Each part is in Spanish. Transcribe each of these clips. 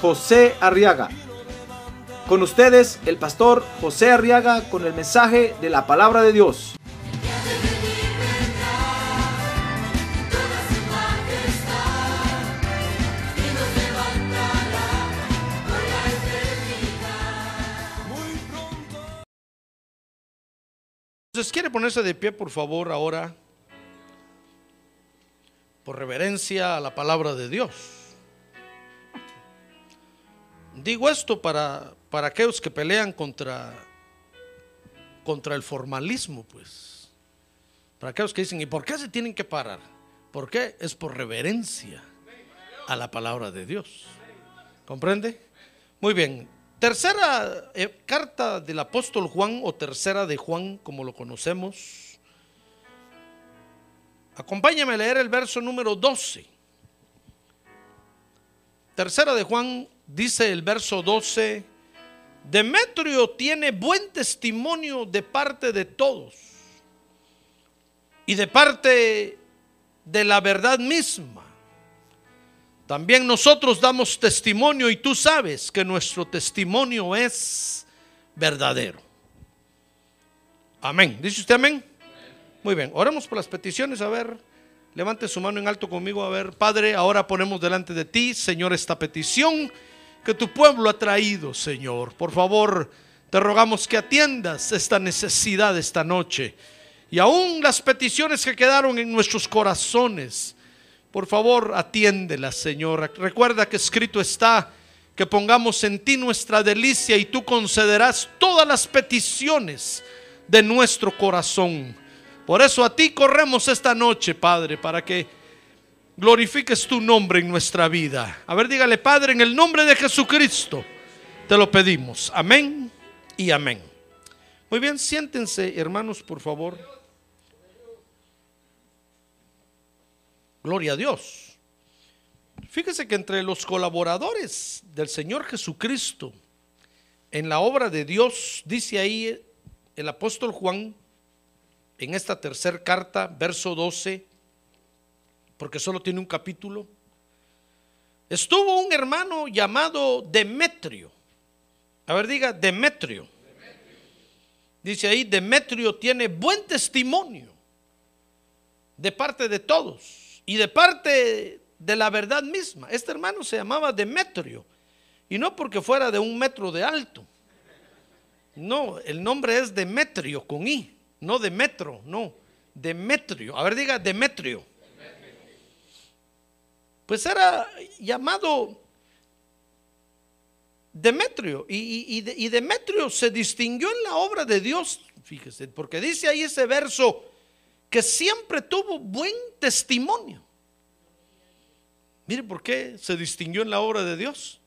José Arriaga. Con ustedes, el pastor José Arriaga con el mensaje de la palabra de Dios. Entonces, ¿quiere ponerse de pie, por favor, ahora? Por reverencia a la palabra de Dios. Digo esto para, para aquellos que pelean contra, contra el formalismo, pues. Para aquellos que dicen, ¿y por qué se tienen que parar? ¿Por qué? Es por reverencia a la palabra de Dios. ¿Comprende? Muy bien. Tercera eh, carta del apóstol Juan o tercera de Juan, como lo conocemos. Acompáñame a leer el verso número 12. Tercera de Juan dice el verso 12, Demetrio tiene buen testimonio de parte de todos y de parte de la verdad misma. También nosotros damos testimonio y tú sabes que nuestro testimonio es verdadero. Amén. ¿Dice usted amén? Muy bien. Oremos por las peticiones. A ver, levante su mano en alto conmigo. A ver, Padre, ahora ponemos delante de ti, Señor, esta petición que tu pueblo ha traído, Señor. Por favor, te rogamos que atiendas esta necesidad esta noche. Y aún las peticiones que quedaron en nuestros corazones. Por favor, atiéndela, Señor. Recuerda que escrito está que pongamos en ti nuestra delicia y tú concederás todas las peticiones de nuestro corazón. Por eso a ti corremos esta noche, Padre, para que glorifiques tu nombre en nuestra vida. A ver, dígale, Padre, en el nombre de Jesucristo, te lo pedimos. Amén y amén. Muy bien, siéntense, hermanos, por favor. Gloria a Dios. Fíjese que entre los colaboradores del Señor Jesucristo en la obra de Dios, dice ahí el apóstol Juan, en esta tercera carta, verso 12, porque solo tiene un capítulo, estuvo un hermano llamado Demetrio. A ver, diga Demetrio. Dice ahí, Demetrio tiene buen testimonio de parte de todos y de parte de la verdad misma. Este hermano se llamaba Demetrio y no porque fuera de un metro de alto. No, el nombre es Demetrio con I, no Demetro, no, Demetrio. A ver, diga Demetrio. Pues era llamado Demetrio. Y, Demetrio se distinguió en la obra de Dios, fíjese, porque dice ahí ese verso que siempre tuvo buen testimonio. Mire por qué se distinguió en la obra de Dios.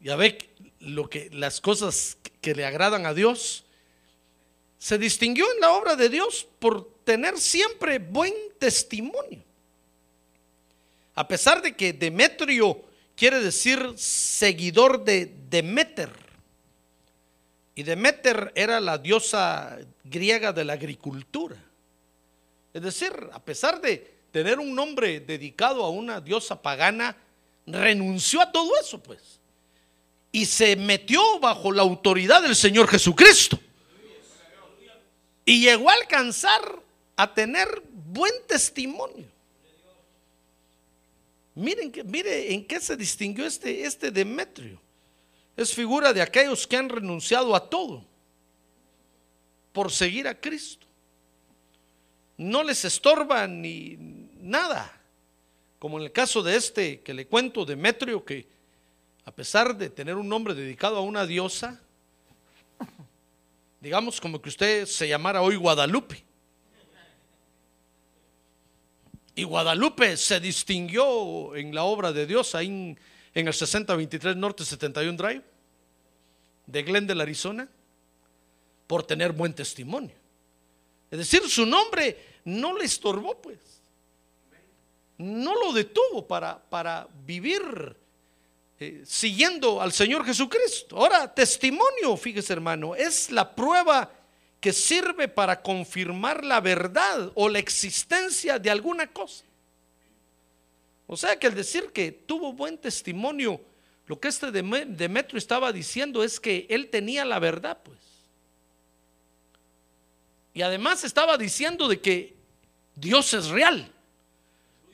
Ya ve lo que las cosas que le agradan a Dios. Se distinguió en la obra de Dios por tener siempre buen testimonio. A pesar de que Demetrio quiere decir seguidor de Demeter. Y Demeter era la diosa griega de la agricultura. Es decir, a pesar de tener un nombre dedicado a una diosa pagana, renunció a todo eso, pues. Y se metió bajo la autoridad del Señor Jesucristo. Y llegó a alcanzar a tener buen testimonio. Miren mire en qué se distinguió este, este Demetrio. Es figura de aquellos que han renunciado a todo por seguir a Cristo. No les estorba ni nada. Como en el caso de este que le cuento, Demetrio, que a pesar de tener un nombre dedicado a una diosa, digamos como que usted se llamara hoy Guadalupe. Y Guadalupe se distinguió en la obra de Dios ahí en el 6023 Norte 71 Drive de Glendale, Arizona, por tener buen testimonio. Es decir, su nombre no le estorbó, pues. No lo detuvo para, para vivir eh, siguiendo al Señor Jesucristo. Ahora, testimonio, fíjese hermano, es la prueba que sirve para confirmar la verdad o la existencia de alguna cosa. O sea que al decir que tuvo buen testimonio, lo que este Demetrio estaba diciendo es que él tenía la verdad, pues. Y además estaba diciendo de que Dios es real,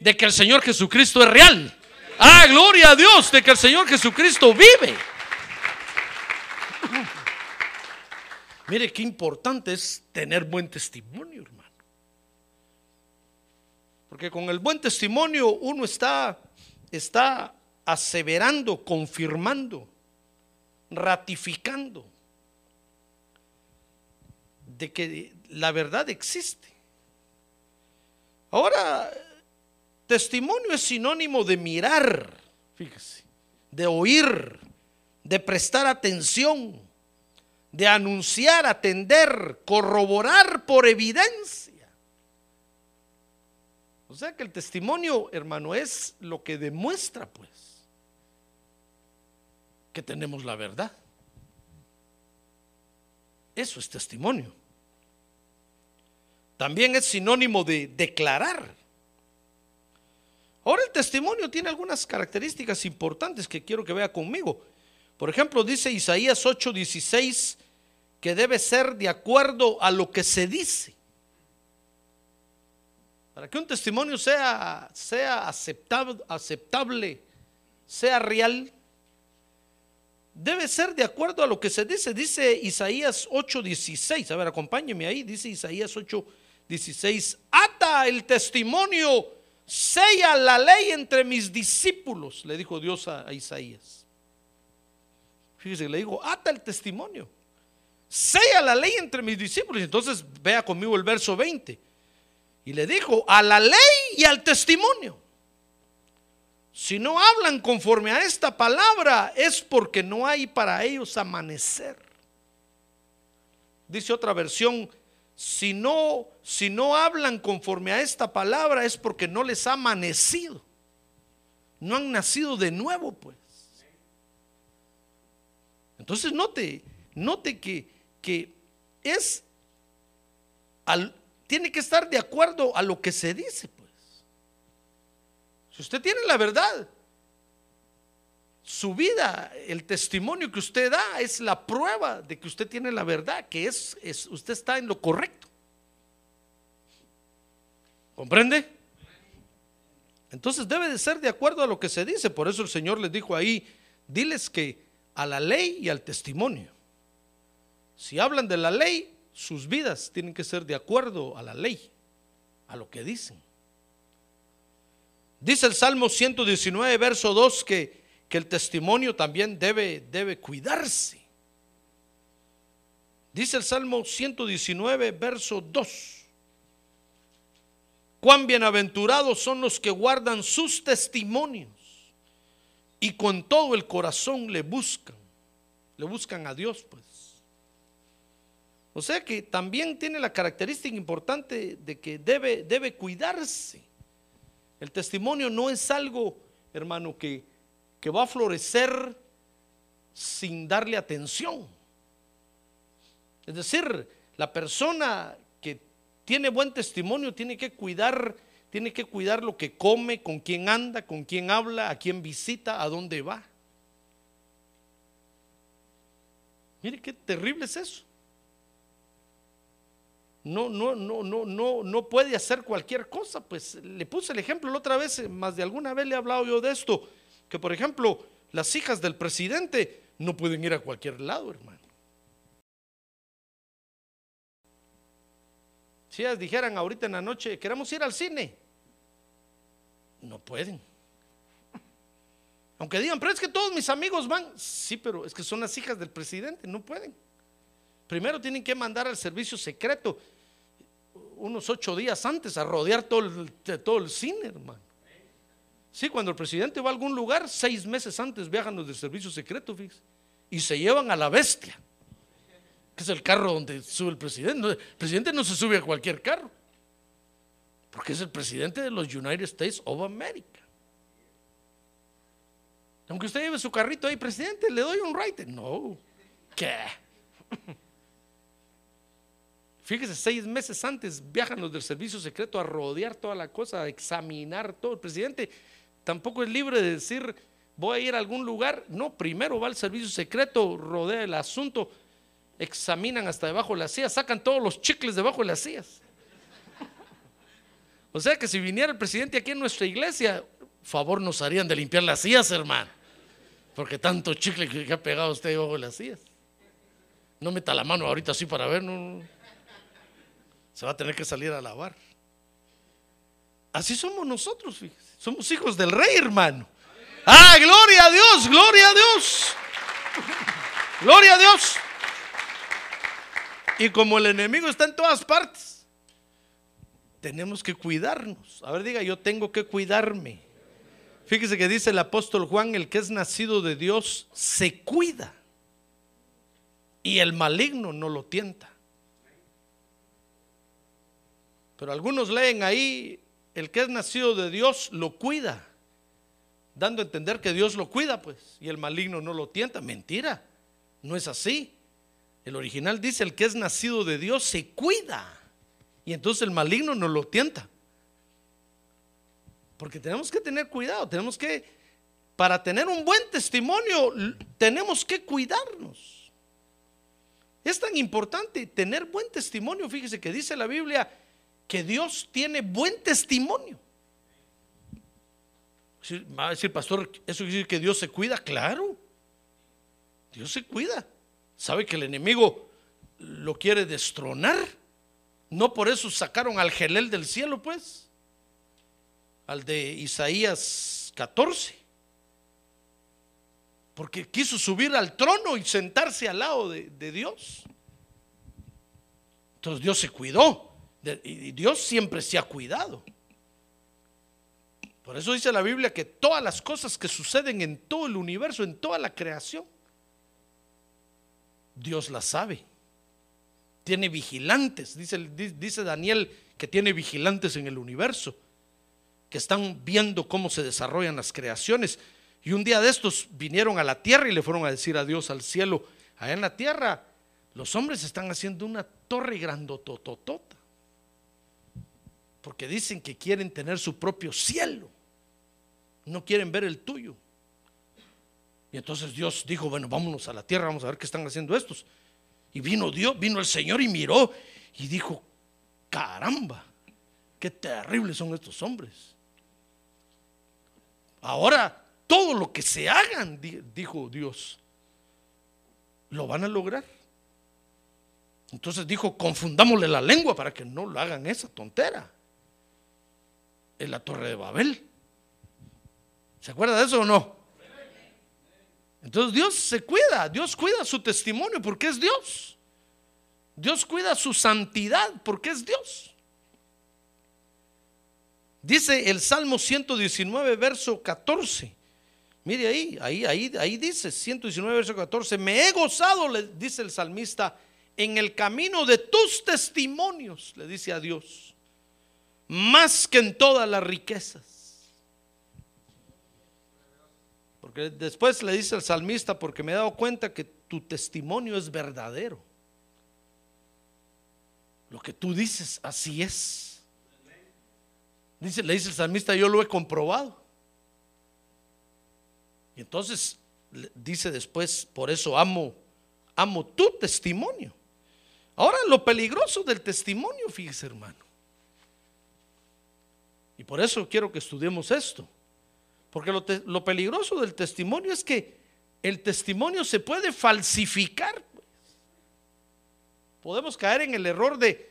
de que el Señor Jesucristo es real. Ah, gloria a Dios, de que el Señor Jesucristo vive. Mire qué importante es tener buen testimonio, hermano. Porque con el buen testimonio uno está, está aseverando, confirmando, ratificando de que la verdad existe. Ahora, testimonio es sinónimo de mirar, fíjese, de oír, de prestar atención, de anunciar, atender, corroborar por evidencia. O sea que el testimonio, hermano, es lo que demuestra, pues, que tenemos la verdad. Eso es testimonio. También es sinónimo de declarar. Ahora el testimonio tiene algunas características importantes que quiero que vea conmigo. Por ejemplo, dice Isaías 8:16 que debe ser de acuerdo a lo que se dice. Para que un testimonio sea, sea aceptable, aceptable, sea real, debe ser de acuerdo a lo que se dice. Dice Isaías 8:16. A ver, acompáñeme ahí. Dice Isaías 8:16. Ata el testimonio, sella la ley entre mis discípulos, le dijo Dios a Isaías. Fíjese, le digo, ata el testimonio. Sea la ley entre mis discípulos. Entonces vea conmigo el verso 20. Y le dijo, a la ley y al testimonio. Si no hablan conforme a esta palabra es porque no hay para ellos amanecer. Dice otra versión, si no, si no hablan conforme a esta palabra es porque no les ha amanecido. No han nacido de nuevo, pues. Entonces note, note que, que es, al, tiene que estar de acuerdo a lo que se dice, pues. Si usted tiene la verdad, su vida, el testimonio que usted da es la prueba de que usted tiene la verdad, que es, es usted está en lo correcto. ¿Comprende? Entonces debe de ser de acuerdo a lo que se dice. Por eso el Señor les dijo ahí, diles que a la ley y al testimonio. Si hablan de la ley, sus vidas tienen que ser de acuerdo a la ley, a lo que dicen. Dice el Salmo 119, verso 2, que, que el testimonio también debe, debe cuidarse. Dice el Salmo 119, verso 2. Cuán bienaventurados son los que guardan sus testimonios y con todo el corazón le buscan, le buscan a Dios, pues. O sea que también tiene la característica importante de que debe, debe cuidarse. El testimonio no es algo, hermano, que, que va a florecer sin darle atención. Es decir, la persona que tiene buen testimonio tiene que cuidar tiene que cuidar lo que come, con quién anda, con quién habla, a quién visita, a dónde va. Mire qué terrible es eso. No, no, no, no, no, no puede hacer cualquier cosa. Pues le puse el ejemplo la otra vez, más de alguna vez le he hablado yo de esto, que por ejemplo las hijas del presidente no pueden ir a cualquier lado, hermano. Si dijeran ahorita en la noche, queremos ir al cine, no pueden. Aunque digan, pero es que todos mis amigos van. Sí, pero es que son las hijas del presidente, no pueden. Primero tienen que mandar al servicio secreto unos ocho días antes a rodear todo el, todo el cine, hermano. Sí, cuando el presidente va a algún lugar, seis meses antes viajan los del servicio secreto, y se llevan a la bestia, que es el carro donde sube el presidente. El presidente no se sube a cualquier carro, porque es el presidente de los United States of America. Aunque usted lleve su carrito ahí, presidente, le doy un ride. No, ¿qué? Fíjese, seis meses antes viajan los del servicio secreto a rodear toda la cosa, a examinar todo. El presidente tampoco es libre de decir, voy a ir a algún lugar. No, primero va al servicio secreto, rodea el asunto, examinan hasta debajo de las sillas, sacan todos los chicles debajo de las sillas. O sea que si viniera el presidente aquí en nuestra iglesia, favor nos harían de limpiar las sillas, hermano. Porque tanto chicle que ha pegado usted debajo de las sillas. No meta la mano ahorita así para ver, no. Se va a tener que salir a lavar. Así somos nosotros, fíjese. Somos hijos del rey, hermano. Ah, gloria a Dios, gloria a Dios. Gloria a Dios. Y como el enemigo está en todas partes, tenemos que cuidarnos. A ver, diga, yo tengo que cuidarme. Fíjese que dice el apóstol Juan, el que es nacido de Dios se cuida y el maligno no lo tienta. Pero algunos leen ahí, el que es nacido de Dios lo cuida, dando a entender que Dios lo cuida, pues, y el maligno no lo tienta. Mentira, no es así. El original dice, el que es nacido de Dios se cuida, y entonces el maligno no lo tienta. Porque tenemos que tener cuidado, tenemos que, para tener un buen testimonio, tenemos que cuidarnos. Es tan importante tener buen testimonio, fíjese que dice la Biblia, que Dios tiene buen testimonio. Va a decir, pastor, ¿eso quiere decir que Dios se cuida? Claro, Dios se cuida. Sabe que el enemigo lo quiere destronar. No por eso sacaron al gelel del cielo, pues. Al de Isaías 14. Porque quiso subir al trono y sentarse al lado de, Dios. Entonces Dios se cuidó. Y Dios siempre se ha cuidado. Por eso dice la Biblia que todas las cosas que suceden en todo el universo, en toda la creación, Dios las sabe. Tiene vigilantes, dice, dice Daniel que tiene vigilantes en el universo, que están viendo cómo se desarrollan las creaciones. Y un día de estos vinieron a la tierra y le fueron a decir adiós al cielo. Allá en la tierra, los hombres están haciendo una torre grandotototota porque dicen que quieren tener su propio cielo, no quieren ver el tuyo. Y entonces Dios dijo, bueno, vámonos a la tierra, vamos a ver qué están haciendo estos. Y vino Dios, vino el Señor y miró y dijo, caramba, qué terribles son estos hombres. Ahora, todo lo que se hagan, dijo Dios, lo van a lograr. Entonces dijo, confundámosle la lengua para que no lo hagan esa tontera en la torre de Babel. ¿Se acuerda de eso o no? Entonces Dios se cuida, Dios cuida su testimonio porque es Dios. Dios cuida su santidad porque es Dios. Dice el Salmo 119, verso 14. Mire ahí, ahí, ahí, ahí dice 119, verso 14. Me he gozado, le dice el salmista, en el camino de tus testimonios, le dice a Dios más que en todas las riquezas. Después le dice el salmista, porque me he dado cuenta que tu testimonio es verdadero. Lo que tú dices, así es. Dice, le dice el salmista, yo lo he comprobado. Y entonces dice después, por eso amo, amo tu testimonio. Ahora lo peligroso del testimonio, fíjese hermano y por eso quiero que estudiemos esto. Porque lo, peligroso del testimonio es que el testimonio se puede falsificar. Pues. Podemos caer en el error de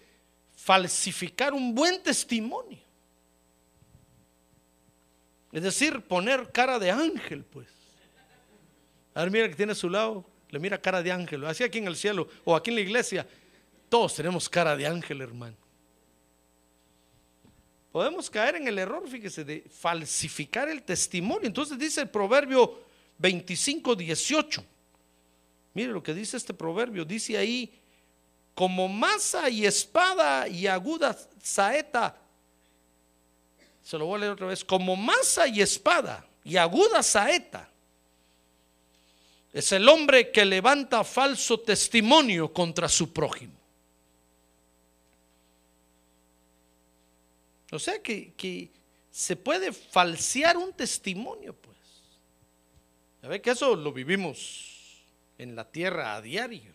falsificar un buen testimonio. Es decir, poner cara de ángel, pues. A ver, mira que tiene a su lado, le mira cara de ángel. Así aquí en el cielo o aquí en la iglesia, todos tenemos cara de ángel, hermano. Podemos caer en el error, fíjese, de falsificar el testimonio. Entonces dice el proverbio 25, 18. Mire lo que dice este proverbio. Dice ahí, como masa y espada y aguda saeta. Se lo voy a leer otra vez. Como masa y espada y aguda saeta. Es el hombre que levanta falso testimonio contra su prójimo. O sea que, que se puede falsear un testimonio, pues. Ya ve que eso lo vivimos en la tierra a diario.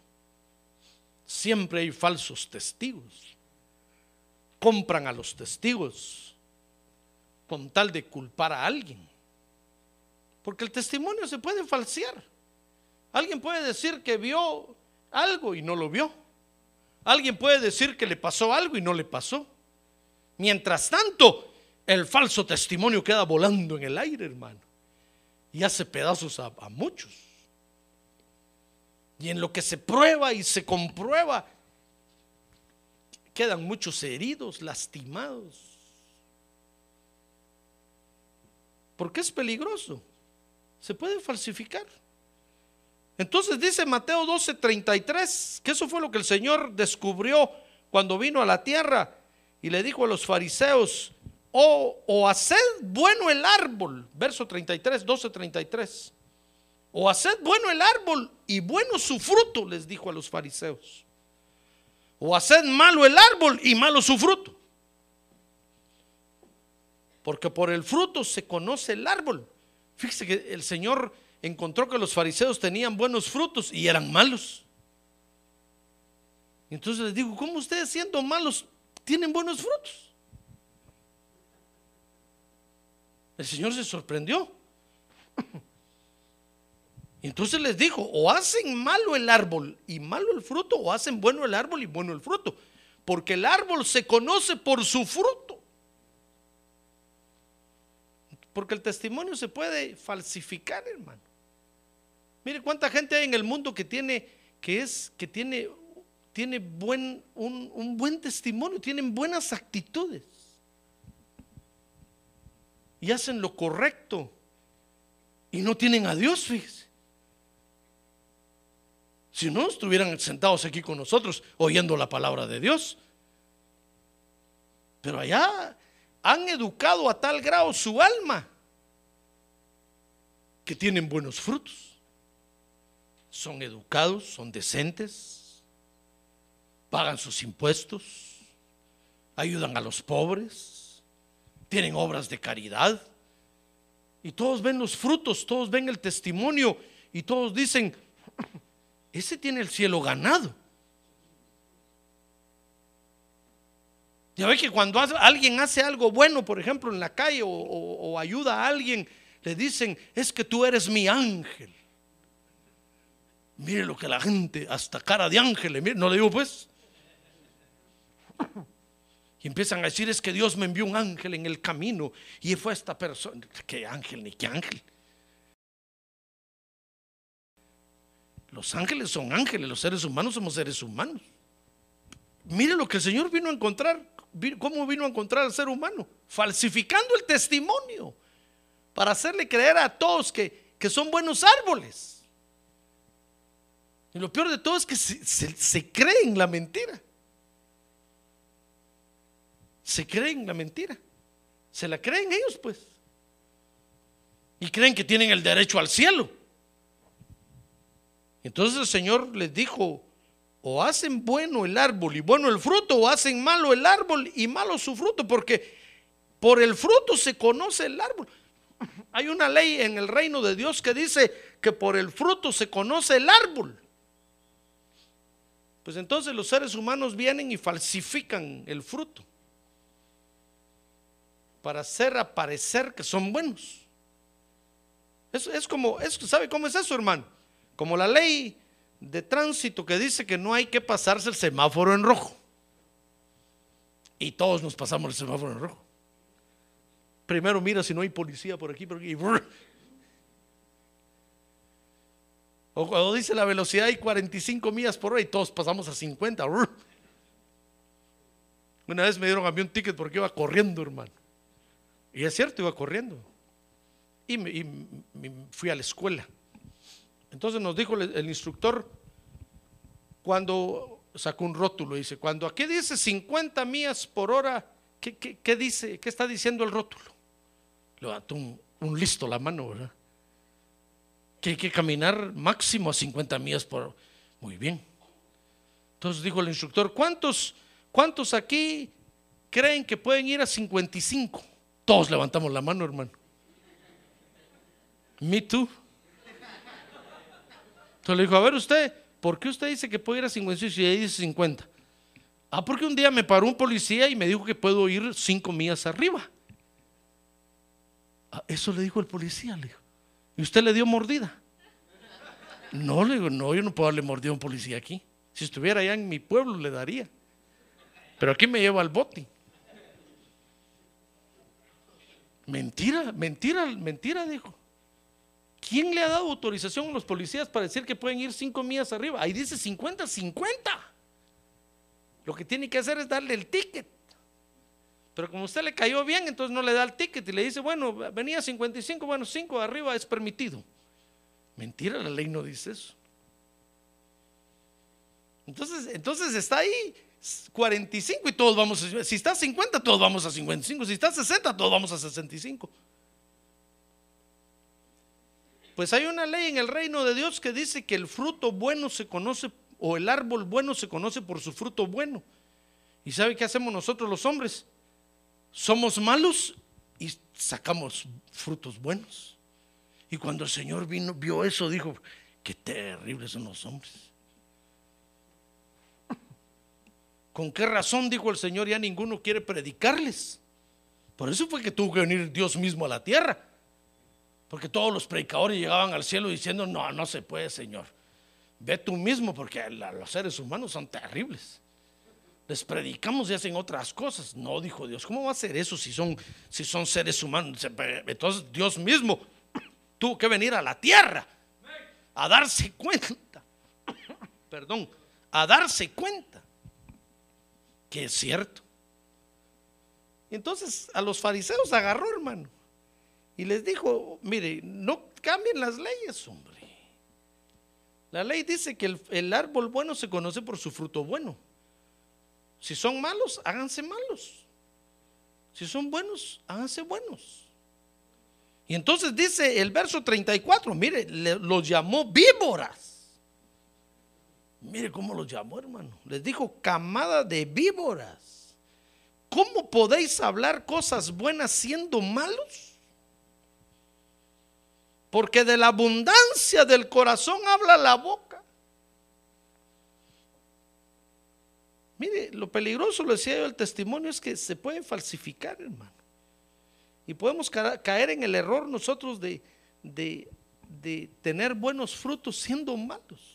Siempre hay falsos testigos. Compran a los testigos con tal de culpar a alguien. Porque el testimonio se puede falsear. Alguien puede decir que vio algo y no lo vio. Alguien puede decir que le pasó algo y no le pasó. Mientras tanto, el falso testimonio queda volando en el aire, hermano. Y hace pedazos a, a muchos. Y en lo que se prueba y se comprueba, quedan muchos heridos, lastimados. Porque es peligroso. Se puede falsificar. Entonces dice Mateo 12:33, que eso fue lo que el Señor descubrió cuando vino a la tierra y le dijo a los fariseos, o, o haced bueno el árbol, verso 33, 12:33, o haced bueno el árbol y bueno su fruto, les dijo a los fariseos, o haced malo el árbol y malo su fruto. Porque por el fruto se conoce el árbol. Fíjese que el Señor encontró que los fariseos tenían buenos frutos y eran malos. Entonces les digo, ¿cómo ustedes siendo malos tienen buenos frutos? El Señor se sorprendió. Entonces les dijo, o hacen malo el árbol y malo el fruto, o hacen bueno el árbol y bueno el fruto. Porque el árbol se conoce por su fruto. Porque el testimonio se puede falsificar, hermano. Mire cuánta gente hay en el mundo que tiene, que es, que tiene, tiene buen, un, un buen testimonio, tienen buenas actitudes. Y hacen lo correcto. Y no tienen a Dios, fíjese. Si no, estuvieran sentados aquí con nosotros oyendo la palabra de Dios. Pero allá han educado a tal grado su alma que tienen buenos frutos son educados, son decentes, pagan sus impuestos, ayudan a los pobres, tienen obras de caridad. Y todos ven los frutos, todos ven el testimonio y todos dicen, ese tiene el cielo ganado. Ya ve que cuando alguien hace algo bueno, por ejemplo, en la calle o, o ayuda a alguien, le dicen, es que tú eres mi ángel. Mire lo que la gente, hasta cara de ángeles, mire, no le digo pues. Y empiezan a decir, es que Dios me envió un ángel en el camino y fue esta persona. ¿Qué ángel ni qué ángel? Los ángeles son ángeles, los seres humanos somos seres humanos. Mire lo que el Señor vino a encontrar, cómo vino a encontrar al ser humano, falsificando el testimonio para hacerle creer a todos que, que son buenos árboles. Y lo peor de todo es que se, se, creen la mentira. Se creen la mentira. Se la creen ellos, pues. Y creen que tienen el derecho al cielo. Entonces el Señor les dijo, o hacen bueno el árbol y bueno el fruto, o hacen malo el árbol y malo su fruto, porque por el fruto se conoce el árbol. Hay una ley en el reino de Dios que dice que por el fruto se conoce el árbol. Pues entonces los seres humanos vienen y falsifican el fruto para hacer aparecer que son buenos. Es, como, es, ¿sabe cómo es eso, hermano? Como la ley de tránsito que dice que no hay que pasarse el semáforo en rojo. Y todos nos pasamos el semáforo en rojo. Primero mira si no hay policía por aquí, por aquí. O cuando dice la velocidad hay 45 millas por hora y todos pasamos a 50. Una vez me dieron a mí un ticket porque iba corriendo, hermano. Y es cierto, iba corriendo. Y, me, fui a la escuela. Entonces nos dijo el, instructor, cuando sacó un rótulo, dice, cuando aquí dice 50 millas por hora, ¿qué, qué- qué dice? ¿Qué está diciendo el rótulo? Levantó un, un listo la mano, ¿verdad? Que hay que caminar máximo a 50 millas por hora. Muy bien. Entonces dijo el instructor, ¿cuántos, cuántos aquí creen que pueden ir a 55? Todos levantamos la mano, hermano. Me too. Entonces le dijo, a ver usted, ¿por qué usted dice que puede ir a 55 y ahí dice 50? Ah, porque un día me paró un policía y me dijo que puedo ir 5 millas arriba. Ah, eso le dijo el policía, le dijo. ¿Y usted le dio mordida? No, le digo, no, yo no puedo darle mordida a un policía aquí. Si estuviera allá en mi pueblo le daría. Pero aquí me lleva al bote. Mentira, mentira, mentira, dijo. ¿Quién le ha dado autorización a los policías para decir que pueden ir cinco millas arriba? Ahí dice 50, 50. Lo que tiene que hacer es darle el ticket. Pero como usted le cayó bien, entonces no le da el ticket y le dice, bueno, venía 55, bueno, 5 arriba es permitido. Mentira, la ley no dice eso. Entonces, entonces está ahí 45 y todos vamos a, si está 50, todos vamos a 55, si está 60, todos vamos a 65. Pues hay una ley en el reino de Dios que dice que el fruto bueno se conoce, o el árbol bueno se conoce por su fruto bueno. ¿Y sabe qué hacemos nosotros los hombres? Somos malos y sacamos frutos buenos. Y cuando el Señor vino, vio eso, dijo, qué terribles son los hombres. ¿Con qué razón, dijo el Señor, ya ninguno quiere predicarles? Por eso fue que tuvo que venir Dios mismo a la tierra. Porque todos los predicadores llegaban al cielo diciendo, no, no se puede, Señor. Ve tú mismo, porque los seres humanos son terribles. Les predicamos y hacen otras cosas. No, dijo Dios, ¿cómo va a ser eso si son, si son seres humanos? Entonces Dios mismo tuvo que venir a la tierra a darse cuenta. Perdón, a darse cuenta que es cierto. Entonces a los fariseos agarró, hermano, y les dijo, mire, no cambien las leyes, hombre. La ley dice que el, el árbol bueno se conoce por su fruto bueno. Si son malos, háganse malos. Si son buenos, háganse buenos. Y entonces dice el verso 34, mire, los llamó víboras. Mire cómo los llamó, hermano. Les dijo camada de víboras. ¿Cómo podéis hablar cosas buenas siendo malos? Porque de la abundancia del corazón habla la boca. Mire, lo peligroso, lo decía yo, el testimonio es que se puede falsificar, hermano. Y podemos ca- caer en el error nosotros de, de, de tener buenos frutos siendo malos.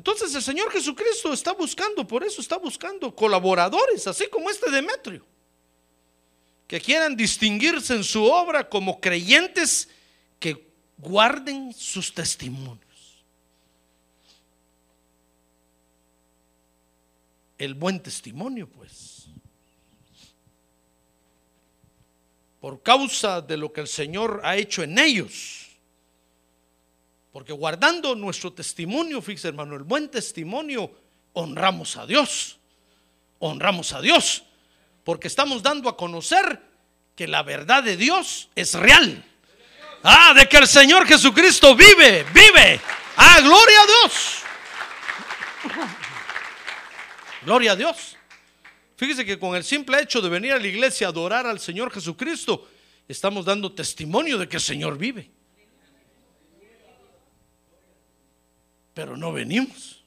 Entonces el Señor Jesucristo está buscando, por eso está buscando colaboradores, así como este Demetrio, que quieran distinguirse en su obra como creyentes que guarden sus testimonios. El buen testimonio, pues. Por causa de lo que el Señor ha hecho en ellos. Porque guardando nuestro testimonio, fíjese hermano, el buen testimonio, honramos a Dios. Honramos a Dios. Porque estamos dando a conocer que la verdad de Dios es real. Ah, de que el Señor Jesucristo vive, vive. Ah, gloria a Dios. Gloria a Dios. Fíjese que con el simple hecho de venir a la iglesia a adorar al Señor Jesucristo, estamos dando testimonio de que el Señor vive. Pero no venimos.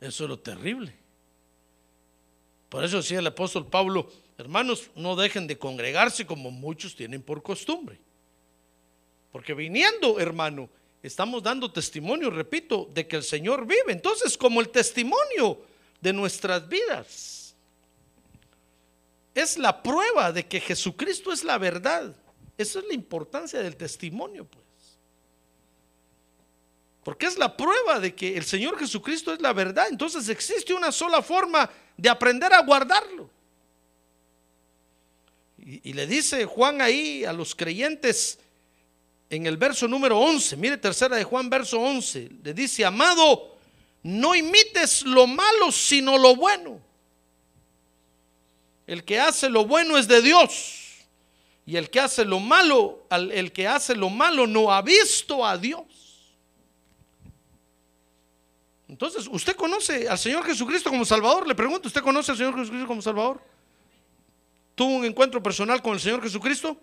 Eso es lo terrible. Por eso decía el apóstol Pablo, hermanos, no dejen de congregarse como muchos tienen por costumbre. Porque viniendo, hermano, estamos dando testimonio, repito, de que el Señor vive. Entonces, como el testimonio de nuestras vidas es la prueba de que Jesucristo es la verdad. Esa es la importancia del testimonio, pues. Porque es la prueba de que el Señor Jesucristo es la verdad. Entonces existe una sola forma de aprender a guardarlo. Y, le dice Juan ahí a los creyentes en el verso número 11, mire tercera de Juan, verso 11, le dice, amado, no imites lo malo, sino lo bueno. El que hace lo bueno es de Dios. Y el que hace lo malo, el que hace lo malo no ha visto a Dios. Entonces, ¿usted conoce al Señor Jesucristo como Salvador? Le pregunto, ¿usted conoce al Señor Jesucristo como Salvador? ¿Tuvo un encuentro personal con el Señor Jesucristo?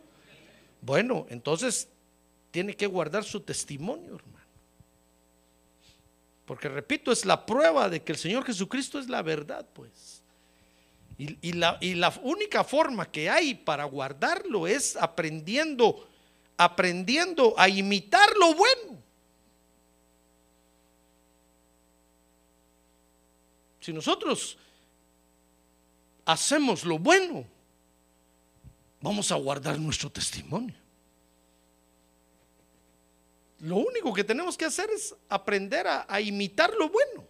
Bueno, entonces tiene que guardar su testimonio, hermano. Porque repito, es la prueba de que el Señor Jesucristo es la verdad, pues. Y, la, y la única forma que hay para guardarlo es aprendiendo, aprendiendo a imitar lo bueno. Si nosotros hacemos lo bueno, vamos a guardar nuestro testimonio. Lo único que tenemos que hacer es aprender a, imitar lo bueno.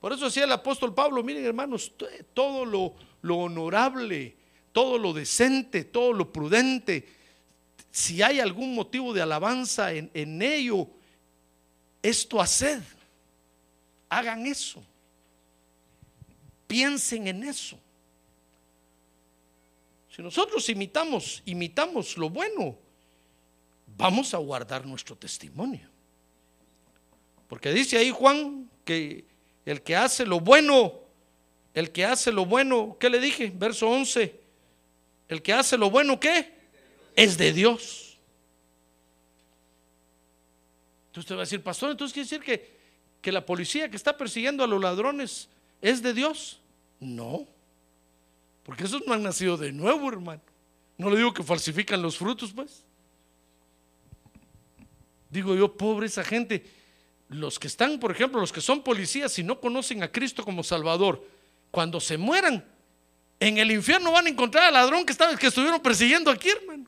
Por eso decía el apóstol Pablo, miren hermanos, todo lo, honorable, todo lo decente, todo lo prudente, si hay algún motivo de alabanza en, ello, esto haced. Hagan eso. Piensen en eso. Si nosotros imitamos, imitamos lo bueno, vamos a guardar nuestro testimonio. Porque dice ahí Juan que el que hace lo bueno, el que hace lo bueno, ¿qué le dije? Verso 11, el que hace lo bueno, ¿qué? Es de Dios. Entonces usted va a decir, pastor, entonces quiere decir que, que la policía que está persiguiendo a los ladrones es de Dios. No, porque esos no han nacido de nuevo, hermano. No le digo que falsifican los frutos, pues. Digo yo, pobre esa gente. Los que están, por ejemplo, los que son policías y no conocen a Cristo como Salvador, cuando se mueran, en el infierno van a encontrar al ladrón que, que estuvieron persiguiendo aquí, hermano.